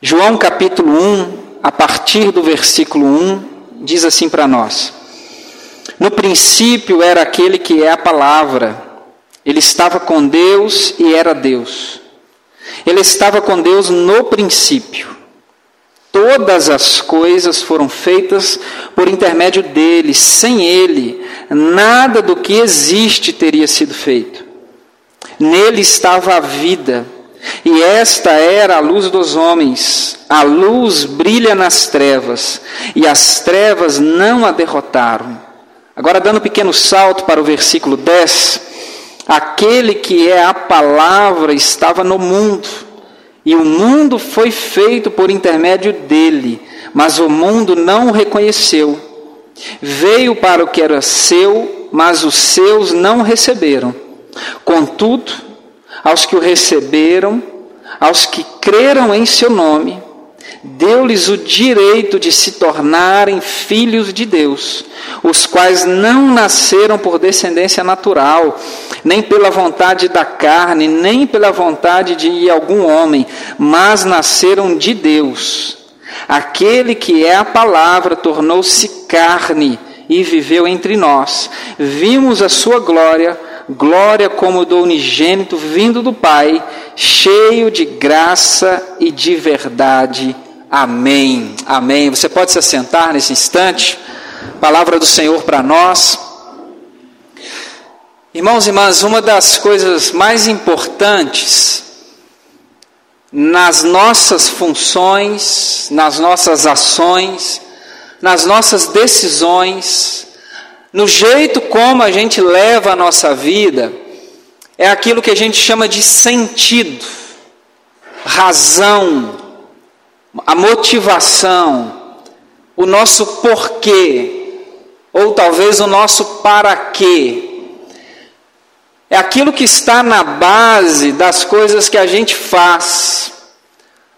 João capítulo 1, a partir do versículo 1, diz assim para nós: No princípio era aquele que é a palavra, ele estava com Deus e era Deus. Ele estava com Deus no princípio. Todas as coisas foram feitas por intermédio dele, sem ele, nada do que existe teria sido feito. Nele estava a vida, e esta era a luz dos homens. A luz brilha nas trevas, e as trevas não a derrotaram. Agora, dando um pequeno salto para o versículo 10, aquele que é a palavra estava no mundo, e o mundo foi feito por intermédio dele, mas o mundo não o reconheceu. Veio para o que era seu, mas os seus não receberam. Contudo, aos que o receberam, aos que creram em seu nome, deu-lhes o direito de se tornarem filhos de Deus, os quais não nasceram por descendência natural, nem pela vontade da carne, nem pela vontade de algum homem, mas nasceram de Deus. Aquele que é a palavra tornou-se carne e viveu entre nós. Vimos a sua glória glória como do unigênito vindo do Pai, cheio de graça e de verdade. Amém. Amém. Você pode se assentar nesse instante. Palavra do Senhor para nós. Irmãos e irmãs, uma das coisas mais importantes nas nossas funções, nas nossas ações, nas nossas decisões, no jeito como a gente leva a nossa vida, é aquilo que a gente chama de sentido, razão, a motivação, o nosso porquê, ou talvez o nosso para quê. É aquilo que está na base das coisas que a gente faz,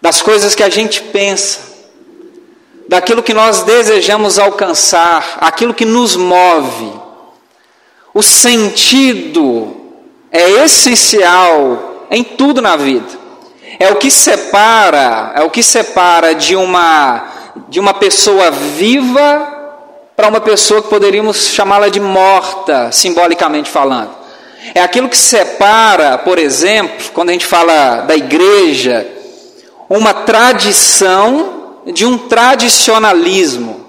das coisas que a gente pensa daquilo que nós desejamos alcançar, aquilo que nos move. O sentido é essencial em tudo na vida. É o que separa, é o que separa de uma de uma pessoa viva para uma pessoa que poderíamos chamá-la de morta, simbolicamente falando. É aquilo que separa, por exemplo, quando a gente fala da igreja, uma tradição de um tradicionalismo.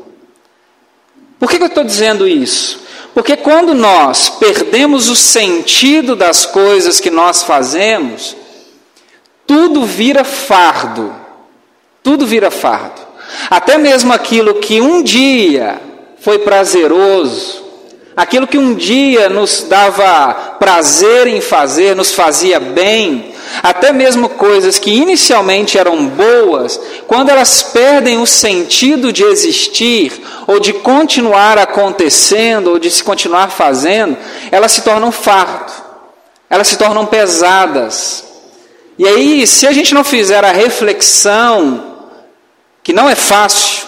Por que, eu estou dizendo isso? Porque quando nós perdemos o sentido das coisas que nós fazemos, tudo vira fardo. Tudo vira fardo. Até mesmo aquilo que um dia foi prazeroso, aquilo que um dia nos dava prazer em fazer, nos fazia bem, até mesmo coisas que inicialmente eram boas, quando elas perdem o sentido de existir, ou de continuar acontecendo, ou de se continuar fazendo, elas se tornam fardo, elas se tornam pesadas. E aí, se a gente não fizer a reflexão, que não é fácil,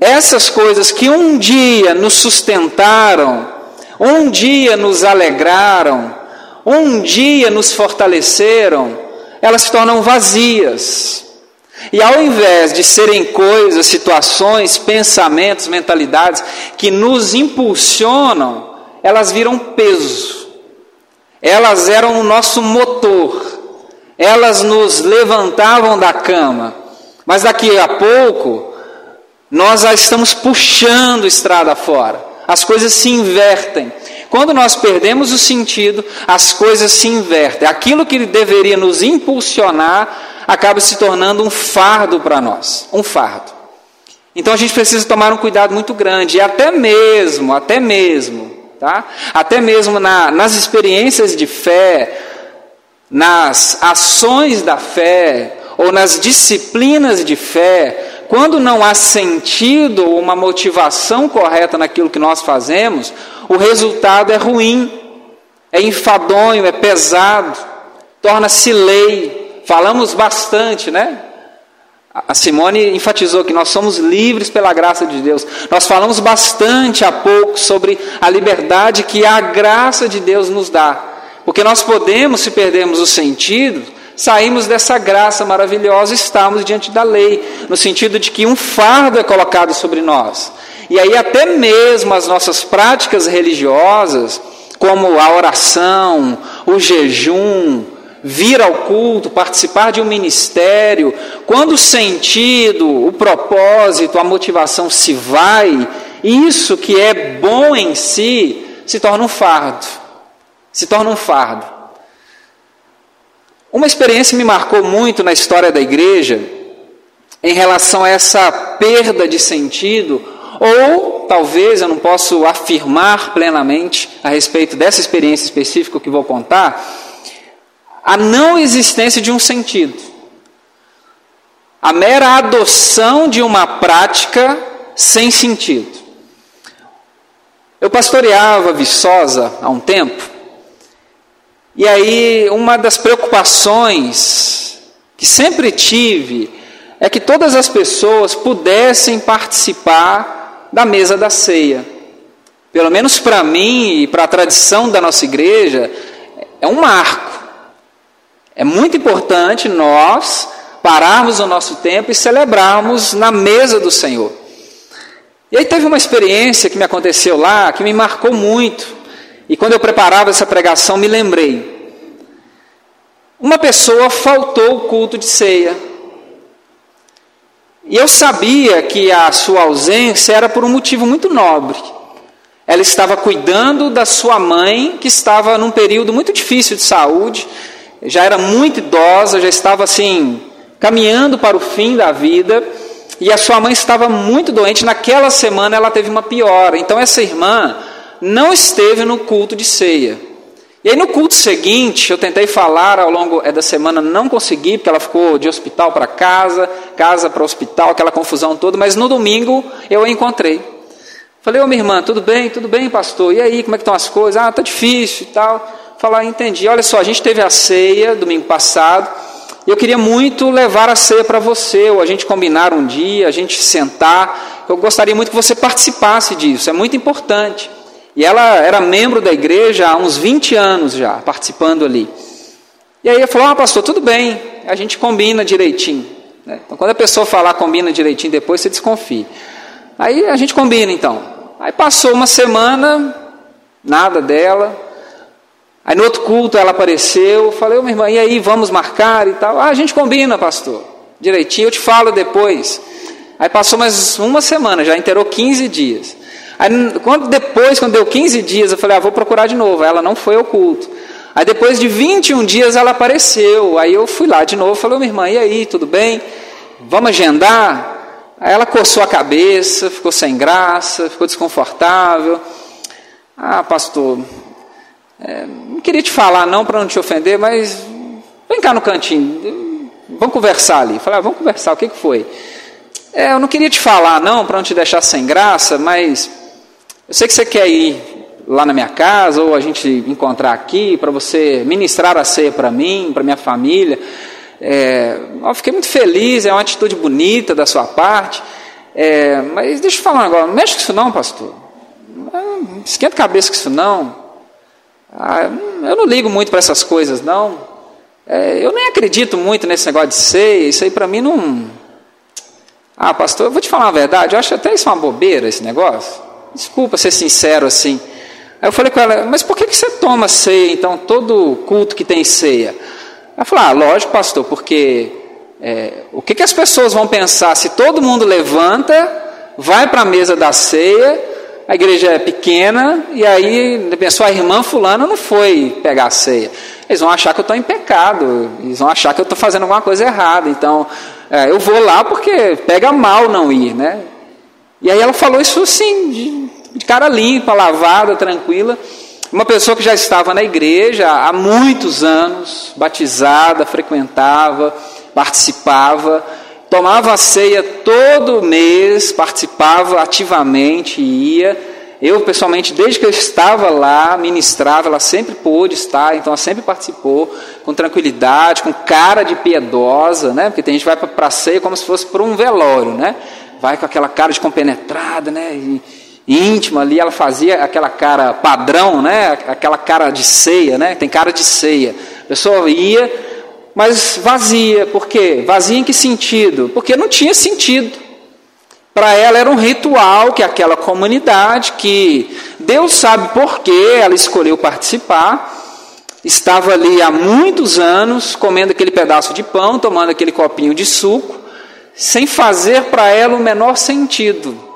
essas coisas que um dia nos sustentaram, um dia nos alegraram, um dia nos fortaleceram, elas se tornam vazias. E ao invés de serem coisas, situações, pensamentos, mentalidades que nos impulsionam, elas viram peso. Elas eram o nosso motor. Elas nos levantavam da cama. Mas daqui a pouco, nós já estamos puxando estrada fora. As coisas se invertem. Quando nós perdemos o sentido, as coisas se invertem. Aquilo que deveria nos impulsionar acaba se tornando um fardo para nós, um fardo. Então a gente precisa tomar um cuidado muito grande, e até mesmo, até mesmo, tá? Até mesmo na, nas experiências de fé, nas ações da fé, ou nas disciplinas de fé, quando não há sentido ou uma motivação correta naquilo que nós fazemos, o resultado é ruim, é enfadonho, é pesado, torna-se lei. Falamos bastante, né? A Simone enfatizou que nós somos livres pela graça de Deus. Nós falamos bastante há pouco sobre a liberdade que a graça de Deus nos dá. Porque nós podemos, se perdermos o sentido, saímos dessa graça maravilhosa, estamos diante da lei, no sentido de que um fardo é colocado sobre nós. E aí, até mesmo as nossas práticas religiosas, como a oração, o jejum, vir ao culto, participar de um ministério, quando o sentido, o propósito, a motivação se vai, isso que é bom em si se torna um fardo. Se torna um fardo. Uma experiência me marcou muito na história da igreja em relação a essa perda de sentido, ou talvez eu não posso afirmar plenamente a respeito dessa experiência específica que vou contar, a não existência de um sentido. A mera adoção de uma prática sem sentido. Eu pastoreava Viçosa há um tempo, e aí uma das preocupações que sempre tive é que todas as pessoas pudessem participar da mesa da ceia. Pelo menos para mim e para a tradição da nossa igreja, é um marco. É muito importante nós pararmos o nosso tempo e celebrarmos na mesa do Senhor. E aí teve uma experiência que me aconteceu lá que me marcou muito. E quando eu preparava essa pregação, me lembrei. Uma pessoa faltou o culto de ceia. E eu sabia que a sua ausência era por um motivo muito nobre. Ela estava cuidando da sua mãe, que estava num período muito difícil de saúde, já era muito idosa, já estava assim, caminhando para o fim da vida, e a sua mãe estava muito doente. Naquela semana ela teve uma piora. Então essa irmã não esteve no culto de ceia. E aí no culto seguinte, eu tentei falar ao longo é, da semana, não consegui, porque ela ficou de hospital para casa, casa para hospital, aquela confusão toda, mas no domingo eu a encontrei. Falei, ô minha irmã, tudo bem? Tudo bem, pastor? E aí, como é que estão as coisas? Ah, tá difícil e tal falar, entendi. Olha só, a gente teve a ceia domingo passado, e eu queria muito levar a ceia para você, ou a gente combinar um dia, a gente sentar. Eu gostaria muito que você participasse disso, é muito importante. E ela era membro da igreja há uns 20 anos já, participando ali. E aí ela falou: Ah, pastor, tudo bem, a gente combina direitinho. Né? Então, quando a pessoa falar combina direitinho, depois você desconfia. Aí a gente combina então. Aí passou uma semana, nada dela. Aí no outro culto ela apareceu, falei, ô minha irmã, e aí, vamos marcar e tal? Ah, a gente combina, pastor, direitinho, eu te falo depois. Aí passou mais uma semana, já inteirou 15 dias. Aí quando, depois, quando deu 15 dias, eu falei, ah, vou procurar de novo. Ela não foi ao culto. Aí depois de 21 dias ela apareceu. Aí eu fui lá de novo, falei, minha irmã, e aí, tudo bem? Vamos agendar? Aí ela coçou a cabeça, ficou sem graça, ficou desconfortável. Ah, pastor, é, não queria te falar não para não te ofender, mas vem cá no cantinho, vamos conversar ali. Falei, ah, vamos conversar, o que, que foi? É, eu não queria te falar não para não te deixar sem graça, mas eu sei que você quer ir lá na minha casa ou a gente encontrar aqui para você ministrar a ceia para mim, para minha família. É, eu fiquei muito feliz, é uma atitude bonita da sua parte. É, mas deixa eu falar agora, não mexe com isso não, pastor. Esquenta a cabeça com isso não. Ah, eu não ligo muito para essas coisas, não. É, eu nem acredito muito nesse negócio de ser, isso aí para mim não. Ah, pastor, eu vou te falar uma verdade, eu acho até isso uma bobeira esse negócio. Desculpa ser sincero assim. Aí eu falei com ela, mas por que, que você toma ceia, então, todo culto que tem ceia? Ela falou, ah, lógico, pastor, porque é, o que, que as pessoas vão pensar se todo mundo levanta, vai para a mesa da ceia a igreja é pequena, e aí pensou, a irmã fulana não foi pegar a ceia. Eles vão achar que eu estou em pecado, eles vão achar que eu estou fazendo alguma coisa errada. Então, é, eu vou lá porque pega mal não ir, né? E aí ela falou isso assim, de, de cara limpa, lavada, tranquila. Uma pessoa que já estava na igreja há muitos anos, batizada, frequentava, participava, tomava a ceia todo mês, participava ativamente, ia. Eu, pessoalmente, desde que eu estava lá, ministrava, ela sempre pôde estar, então ela sempre participou com tranquilidade, com cara de piedosa, né? Porque tem gente que vai para a ceia como se fosse para um velório, né? Vai com aquela cara de compenetrada, né? E, íntima ali, ela fazia aquela cara padrão, né? Aquela cara de ceia, né? Tem cara de ceia. A pessoa ia, mas vazia. Por quê? Vazia em que sentido? Porque não tinha sentido. Para ela era um ritual que aquela comunidade, que Deus sabe por que ela escolheu participar, estava ali há muitos anos, comendo aquele pedaço de pão, tomando aquele copinho de suco, sem fazer para ela o menor sentido.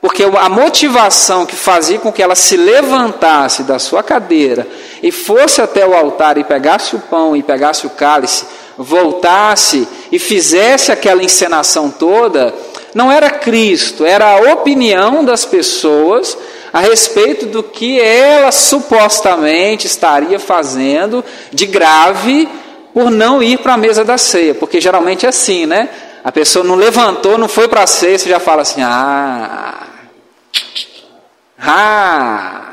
Porque a motivação que fazia com que ela se levantasse da sua cadeira e fosse até o altar e pegasse o pão e pegasse o cálice, voltasse e fizesse aquela encenação toda, não era Cristo, era a opinião das pessoas a respeito do que ela supostamente estaria fazendo de grave por não ir para a mesa da ceia, porque geralmente é assim, né? A pessoa não levantou, não foi para a ceia, você já fala assim: ah, ah,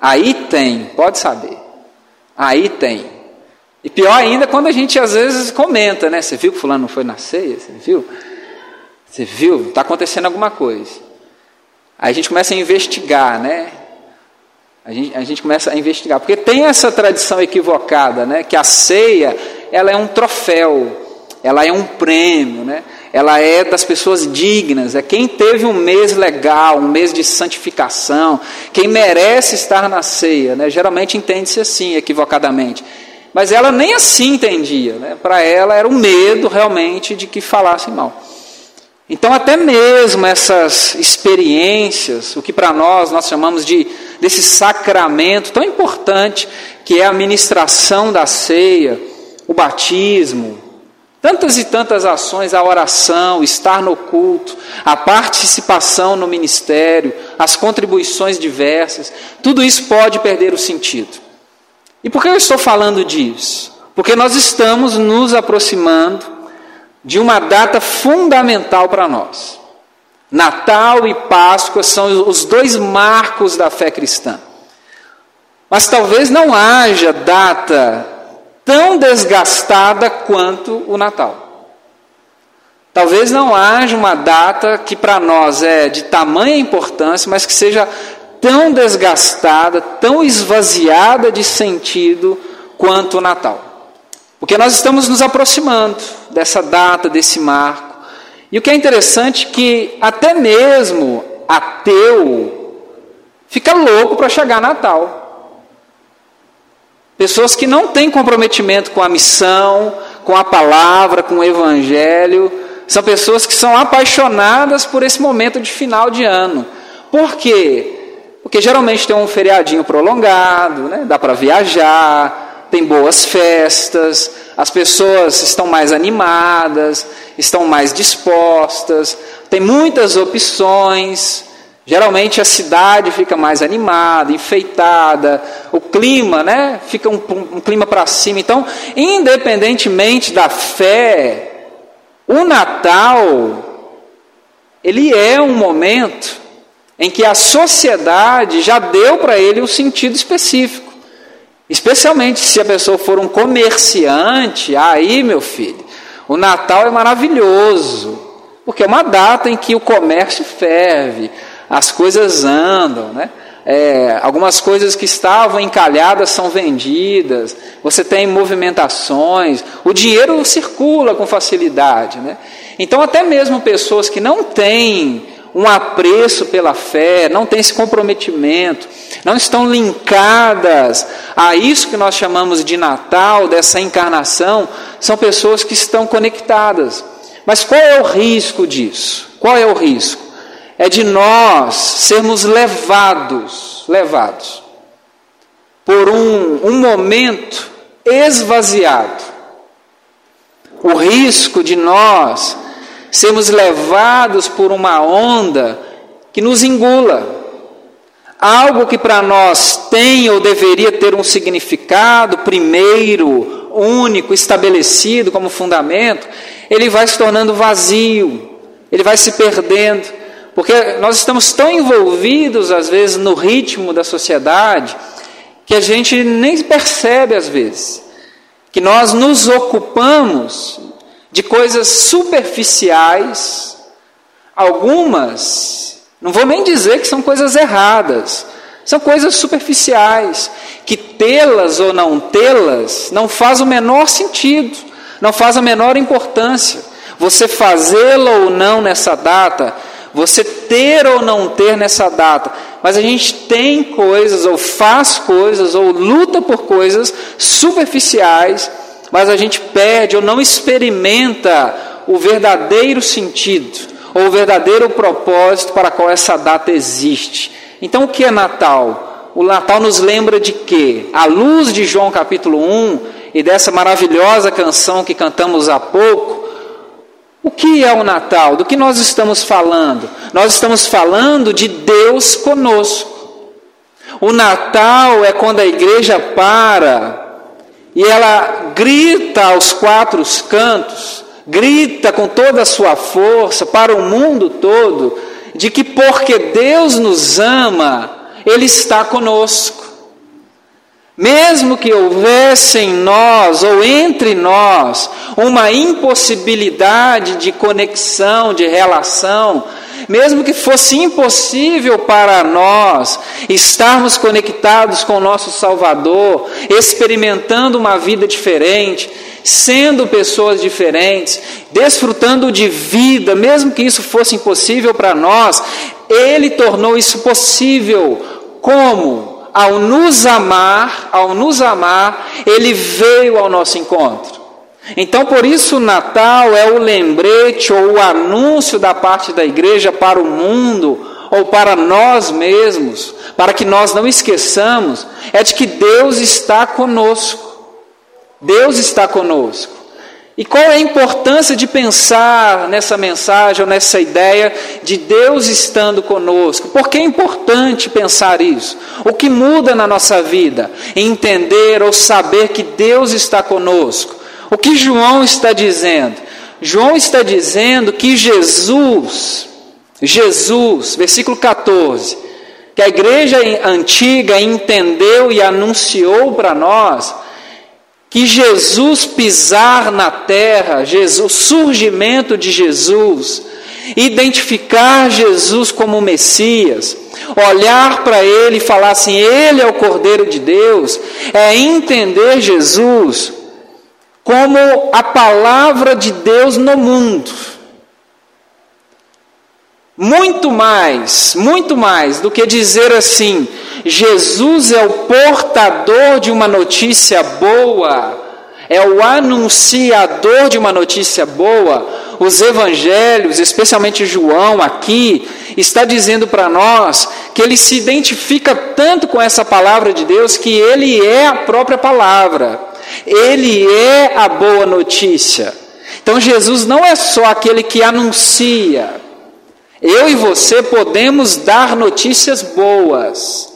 aí tem, pode saber, aí tem. E pior ainda quando a gente às vezes comenta, né? Você viu que fulano não foi na ceia? Você viu? Você viu? Está acontecendo alguma coisa. Aí a gente começa a investigar, né? A gente, a gente começa a investigar, porque tem essa tradição equivocada, né? Que a ceia, ela é um troféu, ela é um prêmio, né? Ela é das pessoas dignas, é quem teve um mês legal, um mês de santificação, quem merece estar na ceia, né? Geralmente entende-se assim, equivocadamente. Mas ela nem assim entendia, né? Para ela era o um medo realmente de que falassem mal. Então, até mesmo essas experiências, o que para nós nós chamamos de desse sacramento tão importante, que é a ministração da ceia, o batismo, tantas e tantas ações, a oração, estar no culto, a participação no ministério, as contribuições diversas, tudo isso pode perder o sentido. E por que eu estou falando disso? Porque nós estamos nos aproximando de uma data fundamental para nós. Natal e Páscoa são os dois marcos da fé cristã. Mas talvez não haja data tão desgastada quanto o Natal. Talvez não haja uma data que para nós é de tamanha importância, mas que seja tão desgastada, tão esvaziada de sentido quanto o Natal. Porque nós estamos nos aproximando dessa data, desse marco. E o que é interessante é que até mesmo ateu fica louco para chegar Natal. Pessoas que não têm comprometimento com a missão, com a palavra, com o evangelho, são pessoas que são apaixonadas por esse momento de final de ano. Por quê? Porque geralmente tem um feriadinho prolongado, né? dá para viajar, tem boas festas, as pessoas estão mais animadas, estão mais dispostas, tem muitas opções. Geralmente a cidade fica mais animada, enfeitada, o clima, né, fica um, um clima para cima. Então, independentemente da fé, o Natal ele é um momento em que a sociedade já deu para ele um sentido específico. Especialmente se a pessoa for um comerciante, aí, meu filho, o Natal é maravilhoso, porque é uma data em que o comércio ferve, as coisas andam, né? É, algumas coisas que estavam encalhadas são vendidas, você tem movimentações, o dinheiro circula com facilidade. Né? Então, até mesmo pessoas que não têm um apreço pela fé, não têm esse comprometimento, não estão linkadas a isso que nós chamamos de Natal, dessa encarnação, são pessoas que estão conectadas. Mas qual é o risco disso? Qual é o risco? É de nós sermos levados, levados, por um, um momento esvaziado. O risco de nós sermos levados por uma onda que nos engula. Algo que para nós tem ou deveria ter um significado primeiro, único, estabelecido como fundamento, ele vai se tornando vazio, ele vai se perdendo, porque nós estamos tão envolvidos, às vezes, no ritmo da sociedade, que a gente nem percebe, às vezes, que nós nos ocupamos de coisas superficiais, algumas, não vou nem dizer que são coisas erradas, são coisas superficiais, que tê-las ou não tê-las não faz o menor sentido. Não faz a menor importância. Você fazê-lo ou não nessa data, você ter ou não ter nessa data, mas a gente tem coisas, ou faz coisas, ou luta por coisas superficiais, mas a gente perde ou não experimenta o verdadeiro sentido, ou o verdadeiro propósito para qual essa data existe. Então, o que é Natal? O Natal nos lembra de quê? À luz de João capítulo 1 e dessa maravilhosa canção que cantamos há pouco, o que é o Natal? Do que nós estamos falando? Nós estamos falando de Deus conosco. O Natal é quando a igreja para e ela grita aos quatro cantos, grita com toda a sua força para o mundo todo, de que porque Deus nos ama, Ele está conosco. Mesmo que houvesse em nós ou entre nós uma impossibilidade de conexão, de relação, mesmo que fosse impossível para nós estarmos conectados com o nosso Salvador, experimentando uma vida diferente, sendo pessoas diferentes, desfrutando de vida, mesmo que isso fosse impossível para nós, Ele tornou isso possível. Como? Ao nos amar, ao nos amar, ele veio ao nosso encontro. Então, por isso, o Natal é o lembrete ou o anúncio da parte da igreja para o mundo ou para nós mesmos, para que nós não esqueçamos, é de que Deus está conosco. Deus está conosco. E qual é a importância de pensar nessa mensagem ou nessa ideia de Deus estando conosco? Por que é importante pensar isso? O que muda na nossa vida? Entender ou saber que Deus está conosco. O que João está dizendo? João está dizendo que Jesus, Jesus, versículo 14, que a igreja antiga entendeu e anunciou para nós que Jesus pisar na terra, Jesus, surgimento de Jesus, identificar Jesus como Messias, olhar para ele e falar assim: Ele é o Cordeiro de Deus, é entender Jesus como a palavra de Deus no mundo. Muito mais, muito mais do que dizer assim, Jesus é o portador de uma notícia boa, é o anunciador de uma notícia boa. Os evangelhos, especialmente João aqui, está dizendo para nós que ele se identifica tanto com essa palavra de Deus que ele é a própria palavra. Ele é a boa notícia. Então Jesus não é só aquele que anuncia, eu e você podemos dar notícias boas,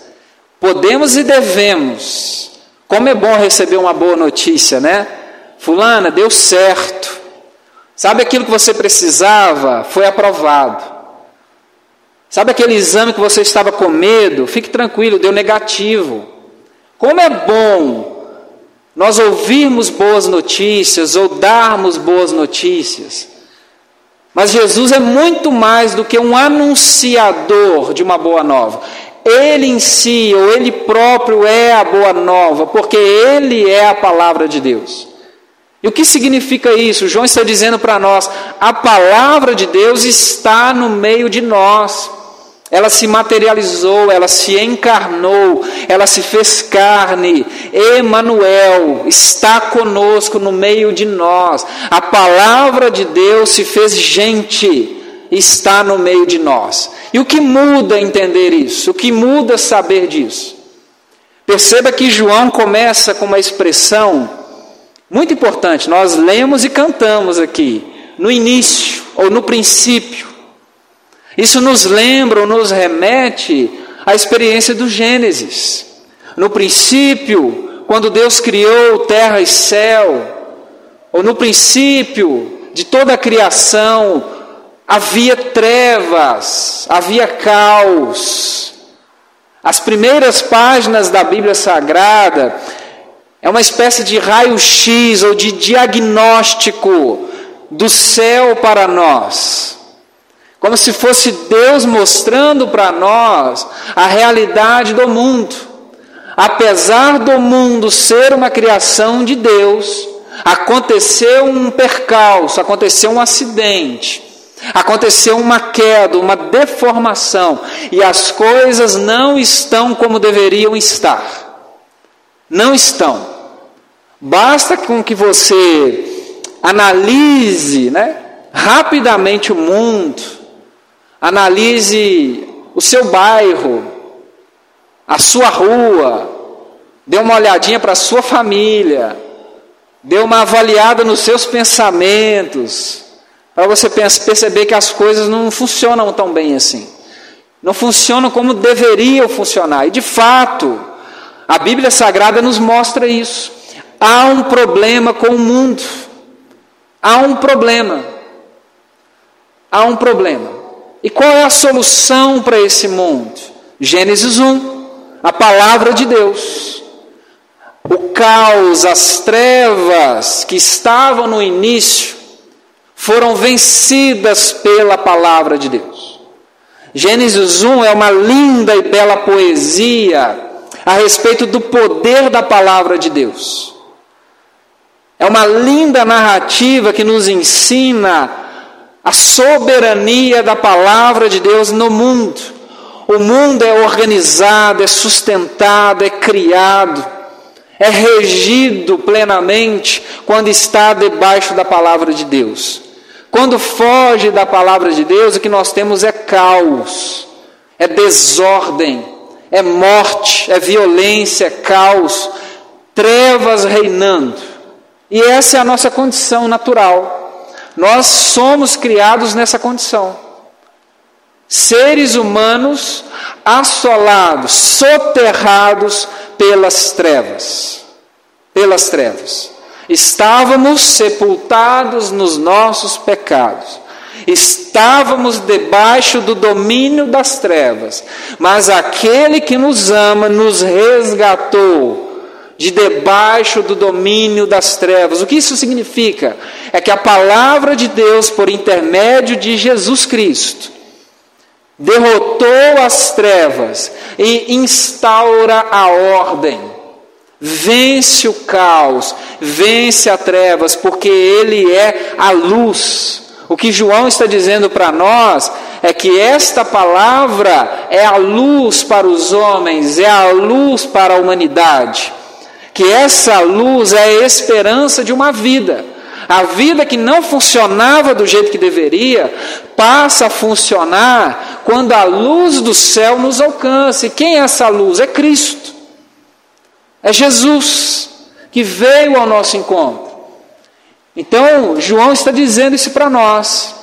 podemos e devemos. Como é bom receber uma boa notícia, né? Fulana, deu certo. Sabe aquilo que você precisava? Foi aprovado. Sabe aquele exame que você estava com medo? Fique tranquilo, deu negativo. Como é bom nós ouvirmos boas notícias ou darmos boas notícias. Mas Jesus é muito mais do que um anunciador de uma boa nova. Ele em si, ou ele próprio é a boa nova, porque ele é a palavra de Deus. E o que significa isso? João está dizendo para nós: a palavra de Deus está no meio de nós. Ela se materializou, ela se encarnou, ela se fez carne. Emanuel está conosco no meio de nós. A palavra de Deus se fez gente, está no meio de nós. E o que muda entender isso? O que muda saber disso? Perceba que João começa com uma expressão muito importante. Nós lemos e cantamos aqui, no início ou no princípio. Isso nos lembra ou nos remete à experiência do Gênesis. No princípio, quando Deus criou terra e céu, ou no princípio de toda a criação, havia trevas, havia caos. As primeiras páginas da Bíblia Sagrada é uma espécie de raio-x ou de diagnóstico do céu para nós. Como se fosse Deus mostrando para nós a realidade do mundo. Apesar do mundo ser uma criação de Deus, Aconteceu um percalço, aconteceu um acidente, aconteceu uma queda, uma deformação, e as coisas não estão como deveriam estar. Não estão. Basta com que você analise né, rapidamente o mundo, analise o seu bairro, a sua rua, dê uma olhadinha para a sua família, dê uma avaliada nos seus pensamentos, para você perceber que as coisas não funcionam tão bem assim. Não funcionam como deveriam funcionar. E de fato, a Bíblia Sagrada nos mostra isso. Há um problema com o mundo. Há um problema. Há um problema. E qual é a solução para esse mundo? Gênesis 1, a palavra de Deus. O caos, as trevas que estavam no início foram vencidas pela palavra de Deus. Gênesis 1 é uma linda e bela poesia a respeito do poder da palavra de Deus. É uma linda narrativa que nos ensina a soberania da palavra de Deus no mundo. O mundo é organizado, é sustentado, é criado, é regido plenamente quando está debaixo da palavra de Deus. Quando foge da palavra de Deus, o que nós temos é caos, é desordem, é morte, é violência, é caos, trevas reinando. E essa é a nossa condição natural. Nós somos criados nessa condição. Seres humanos assolados, soterrados pelas trevas. Pelas trevas. Estávamos sepultados nos nossos pecados. Estávamos debaixo do domínio das trevas, mas aquele que nos ama nos resgatou de debaixo do domínio das trevas. O que isso significa? É que a palavra de Deus, por intermédio de Jesus Cristo, derrotou as trevas e instaura a ordem. Vence o caos, vence as trevas, porque Ele é a luz. O que João está dizendo para nós é que esta palavra é a luz para os homens, é a luz para a humanidade que essa luz é a esperança de uma vida. A vida que não funcionava do jeito que deveria, passa a funcionar quando a luz do céu nos alcança. E quem é essa luz? É Cristo. É Jesus que veio ao nosso encontro. Então, João está dizendo isso para nós.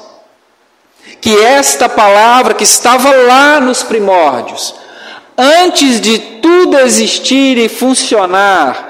Que esta palavra que estava lá nos primórdios, antes de tudo existir e funcionar,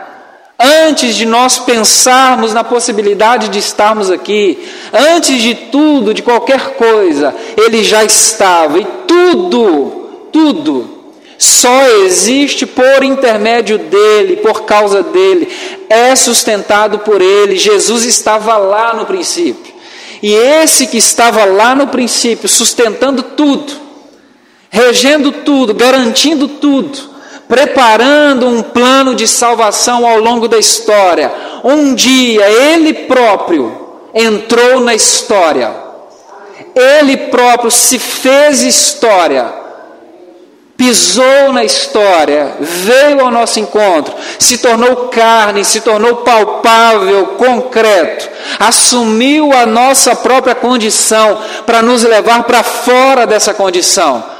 antes de nós pensarmos na possibilidade de estarmos aqui, antes de tudo, de qualquer coisa, ele já estava, e tudo, tudo, só existe por intermédio dele, por causa dele, é sustentado por ele. Jesus estava lá no princípio. E esse que estava lá no princípio, sustentando tudo, regendo tudo, garantindo tudo, preparando um plano de salvação ao longo da história. Um dia ele próprio entrou na história, ele próprio se fez história, pisou na história, veio ao nosso encontro, se tornou carne, se tornou palpável, concreto, assumiu a nossa própria condição para nos levar para fora dessa condição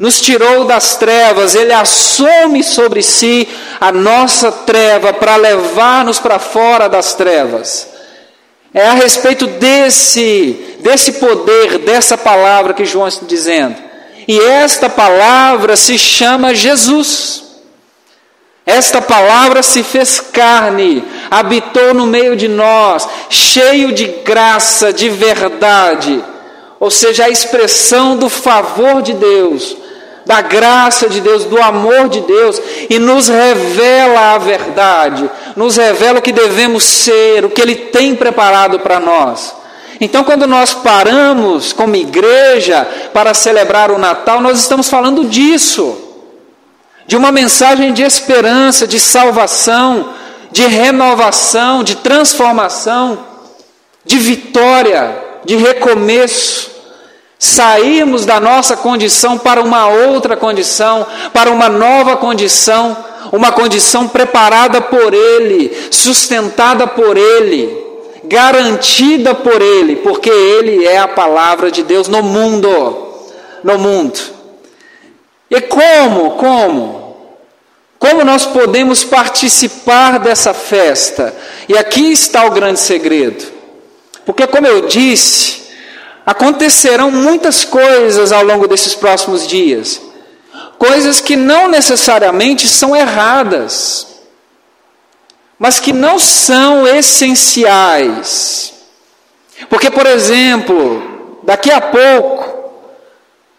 nos tirou das trevas, Ele assume sobre si a nossa treva para levar-nos para fora das trevas. É a respeito desse, desse poder, dessa palavra que João está dizendo. E esta palavra se chama Jesus. Esta palavra se fez carne, habitou no meio de nós, cheio de graça, de verdade. Ou seja, a expressão do favor de Deus da graça de Deus, do amor de Deus, e nos revela a verdade, nos revela o que devemos ser, o que Ele tem preparado para nós. Então, quando nós paramos como igreja para celebrar o Natal, nós estamos falando disso, de uma mensagem de esperança, de salvação, de renovação, de transformação, de vitória, de recomeço. Sairmos da nossa condição para uma outra condição, para uma nova condição, uma condição preparada por Ele, sustentada por Ele, garantida por Ele, porque Ele é a palavra de Deus no mundo. No mundo. E como? Como? Como nós podemos participar dessa festa? E aqui está o grande segredo. Porque, como eu disse, acontecerão muitas coisas ao longo desses próximos dias. Coisas que não necessariamente são erradas, mas que não são essenciais. Porque, por exemplo, daqui a pouco,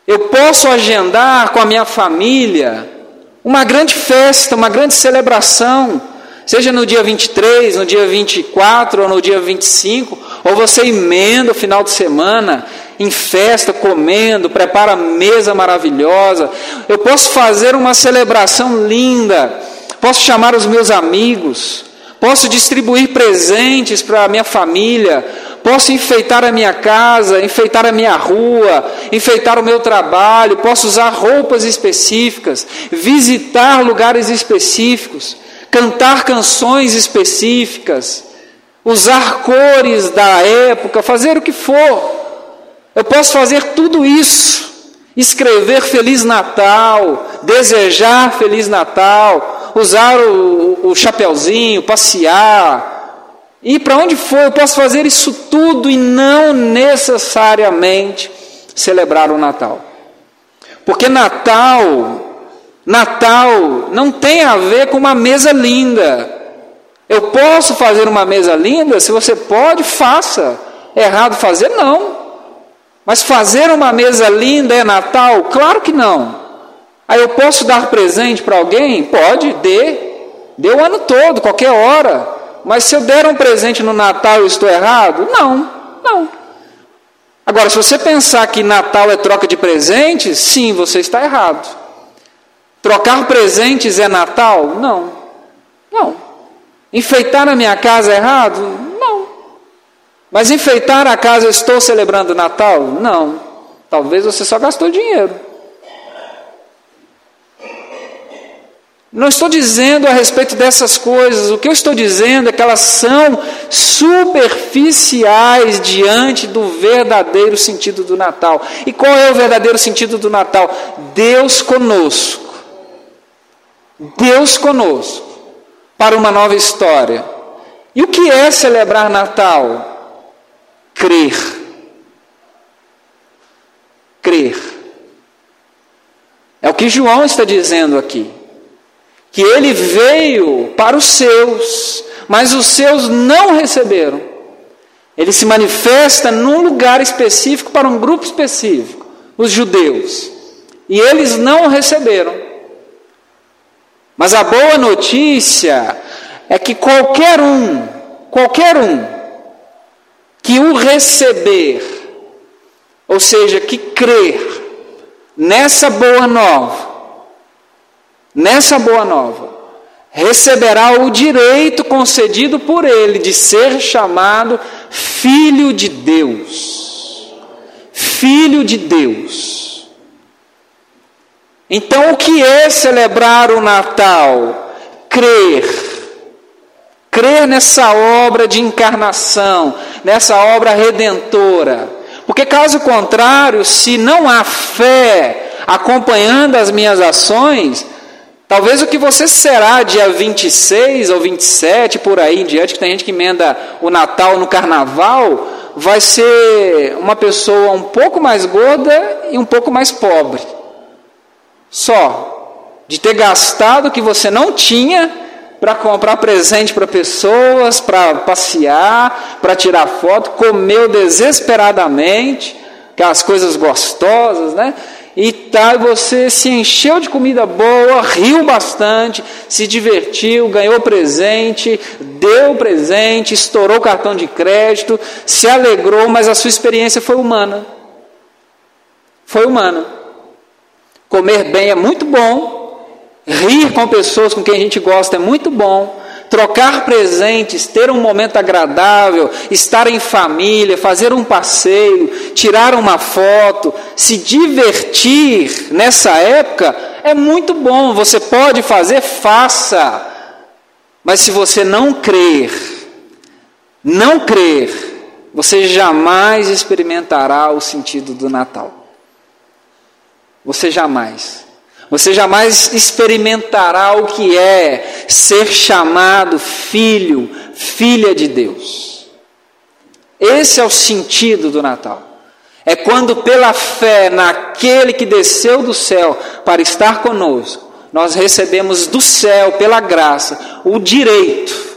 eu posso agendar com a minha família uma grande festa, uma grande celebração, seja no dia 23, no dia 24 ou no dia 25, ou você emenda o final de semana em festa, comendo, prepara mesa maravilhosa. Eu posso fazer uma celebração linda, posso chamar os meus amigos, posso distribuir presentes para a minha família, posso enfeitar a minha casa, enfeitar a minha rua, enfeitar o meu trabalho, posso usar roupas específicas, visitar lugares específicos, cantar canções específicas, usar cores da época, fazer o que for. Eu posso fazer tudo isso. Escrever Feliz Natal, desejar Feliz Natal, usar o, o chapeuzinho, passear, e para onde for, eu posso fazer isso tudo e não necessariamente celebrar o Natal. Porque Natal, Natal não tem a ver com uma mesa linda. Eu posso fazer uma mesa linda? Se você pode, faça. É errado fazer? Não. Mas fazer uma mesa linda é Natal? Claro que não. Aí eu posso dar presente para alguém? Pode, dê. Dê o ano todo, qualquer hora. Mas se eu der um presente no Natal eu estou errado? Não, não. Agora, se você pensar que Natal é troca de presentes, sim, você está errado. Trocar presentes é Natal? Não, não. Enfeitar a minha casa é errado? Não. Mas enfeitar a casa eu estou celebrando Natal? Não. Talvez você só gastou dinheiro. Não estou dizendo a respeito dessas coisas, o que eu estou dizendo é que elas são superficiais diante do verdadeiro sentido do Natal. E qual é o verdadeiro sentido do Natal? Deus conosco. Deus conosco para uma nova história. E o que é celebrar Natal? Crer. Crer. É o que João está dizendo aqui que ele veio para os seus, mas os seus não receberam. Ele se manifesta num lugar específico para um grupo específico, os judeus, e eles não receberam. Mas a boa notícia é que qualquer um, qualquer um que o receber, ou seja, que crer nessa boa nova, nessa boa nova, receberá o direito concedido por ele de ser chamado filho de Deus. Filho de Deus. Então, o que é celebrar o Natal? Crer. Crer nessa obra de encarnação, nessa obra redentora. Porque, caso contrário, se não há fé acompanhando as minhas ações, Talvez o que você será dia 26 ou 27, por aí em diante, que tem gente que emenda o Natal no Carnaval, vai ser uma pessoa um pouco mais gorda e um pouco mais pobre. Só. De ter gastado o que você não tinha para comprar presente para pessoas, para passear, para tirar foto, comeu desesperadamente, aquelas coisas gostosas, né? E tal, você se encheu de comida boa, riu bastante, se divertiu, ganhou presente, deu presente, estourou cartão de crédito, se alegrou, mas a sua experiência foi humana. Foi humana. Comer bem é muito bom, rir com pessoas com quem a gente gosta é muito bom, trocar presentes, ter um momento agradável, estar em família, fazer um passeio, tirar uma foto, se divertir nessa época é muito bom. Você pode fazer, faça. Mas se você não crer, não crer, você jamais experimentará o sentido do Natal. Você jamais. Você jamais experimentará o que é ser chamado filho, filha de Deus. Esse é o sentido do Natal. É quando, pela fé naquele que desceu do céu para estar conosco, nós recebemos do céu, pela graça, o direito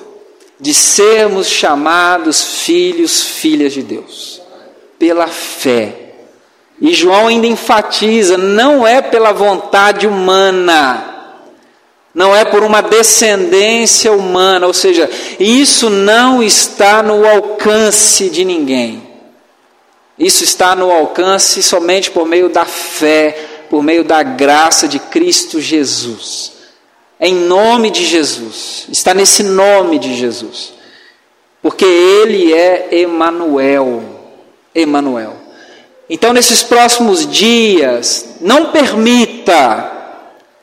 de sermos chamados filhos, filhas de Deus. Pela fé. E João ainda enfatiza: não é pela vontade humana, não é por uma descendência humana, ou seja, isso não está no alcance de ninguém. Isso está no alcance somente por meio da fé, por meio da graça de Cristo Jesus. Em nome de Jesus, está nesse nome de Jesus. Porque ele é Emanuel. Emanuel. Então, nesses próximos dias, não permita,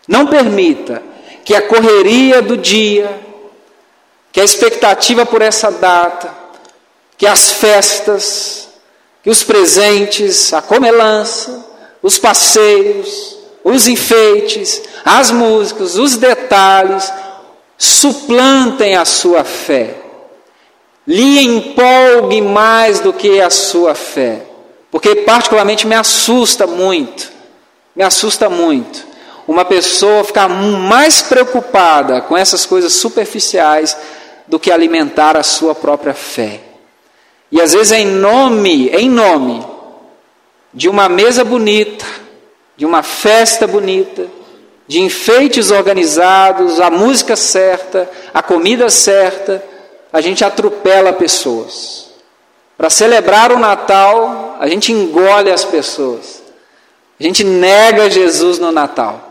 não permita que a correria do dia, que a expectativa por essa data, que as festas, que os presentes, a comelança, os passeios, os enfeites, as músicas, os detalhes, suplantem a sua fé. Lhe empolgue mais do que a sua fé. Porque particularmente me assusta muito, me assusta muito, uma pessoa ficar mais preocupada com essas coisas superficiais do que alimentar a sua própria fé. E às vezes em nome, em nome de uma mesa bonita, de uma festa bonita, de enfeites organizados, a música certa, a comida certa, a gente atropela pessoas. Para celebrar o Natal, a gente engole as pessoas. A gente nega Jesus no Natal,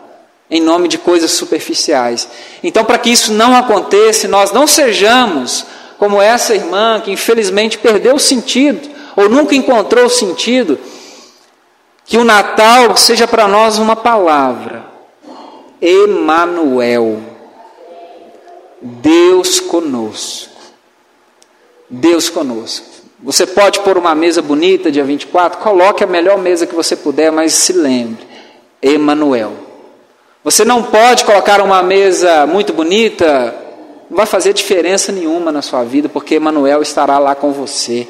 em nome de coisas superficiais. Então, para que isso não aconteça, nós não sejamos como essa irmã que infelizmente perdeu o sentido, ou nunca encontrou o sentido, que o Natal seja para nós uma palavra. Emanuel. Deus conosco. Deus conosco. Você pode pôr uma mesa bonita dia 24, coloque a melhor mesa que você puder, mas se lembre, Emanuel. Você não pode colocar uma mesa muito bonita, não vai fazer diferença nenhuma na sua vida, porque Emanuel estará lá com você.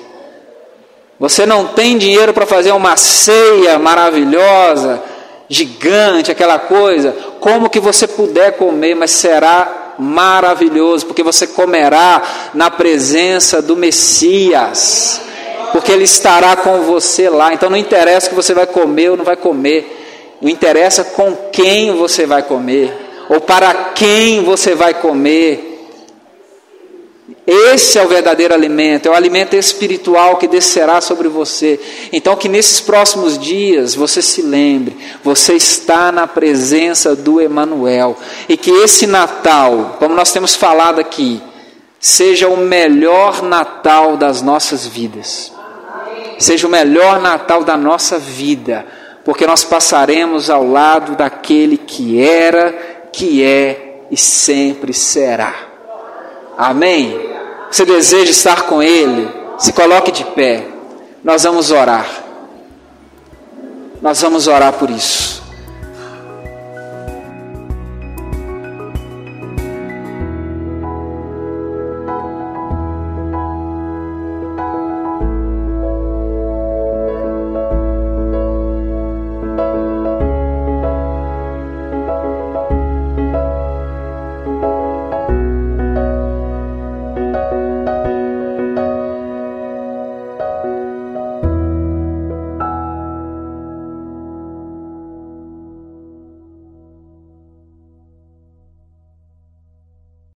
Você não tem dinheiro para fazer uma ceia maravilhosa, gigante, aquela coisa, como que você puder comer, mas será maravilhoso, porque você comerá na presença do Messias, porque Ele estará com você lá. Então não interessa que você vai comer ou não vai comer, não interessa com quem você vai comer, ou para quem você vai comer. Esse é o verdadeiro alimento, é o alimento espiritual que descerá sobre você. Então, que nesses próximos dias você se lembre, você está na presença do Emanuel e que esse Natal, como nós temos falado aqui, seja o melhor Natal das nossas vidas. Seja o melhor Natal da nossa vida, porque nós passaremos ao lado daquele que era, que é e sempre será. Amém. Você deseja estar com Ele? Se coloque de pé. Nós vamos orar. Nós vamos orar por isso.